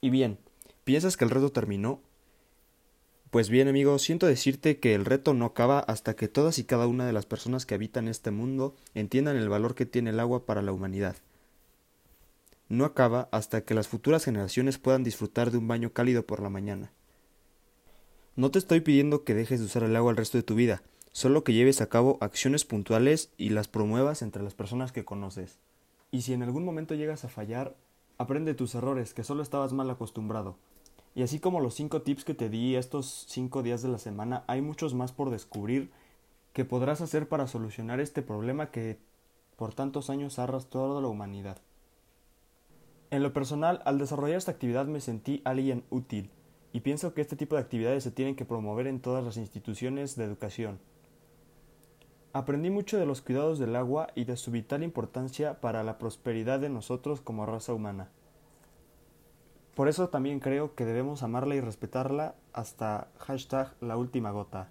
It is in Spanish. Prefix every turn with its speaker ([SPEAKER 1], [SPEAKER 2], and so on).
[SPEAKER 1] Y bien, ¿piensas que el reto terminó? Pues bien, amigo, siento decirte que el reto no acaba hasta que todas y cada una de las personas que habitan este mundo entiendan el valor que tiene el agua para la humanidad. No acaba hasta que las futuras generaciones puedan disfrutar de un baño cálido por la mañana. No te estoy pidiendo que dejes de usar el agua el resto de tu vida, solo que lleves a cabo acciones puntuales y las promuevas entre las personas que conoces. Y si en algún momento llegas a fallar, aprende tus errores, que solo estabas mal acostumbrado. Y así como los cinco tips que te di estos cinco días de la semana, hay muchos más por descubrir que podrás hacer para solucionar este problema que por tantos años ha arrastrado a la humanidad. En lo personal, al desarrollar esta actividad me sentí alguien útil, y pienso que este tipo de actividades se tienen que promover en todas las instituciones de educación. Aprendí mucho de los cuidados del agua y de su vital importancia para la prosperidad de nosotros como raza humana. Por eso también creo que debemos amarla y respetarla hasta hashtag la última gota.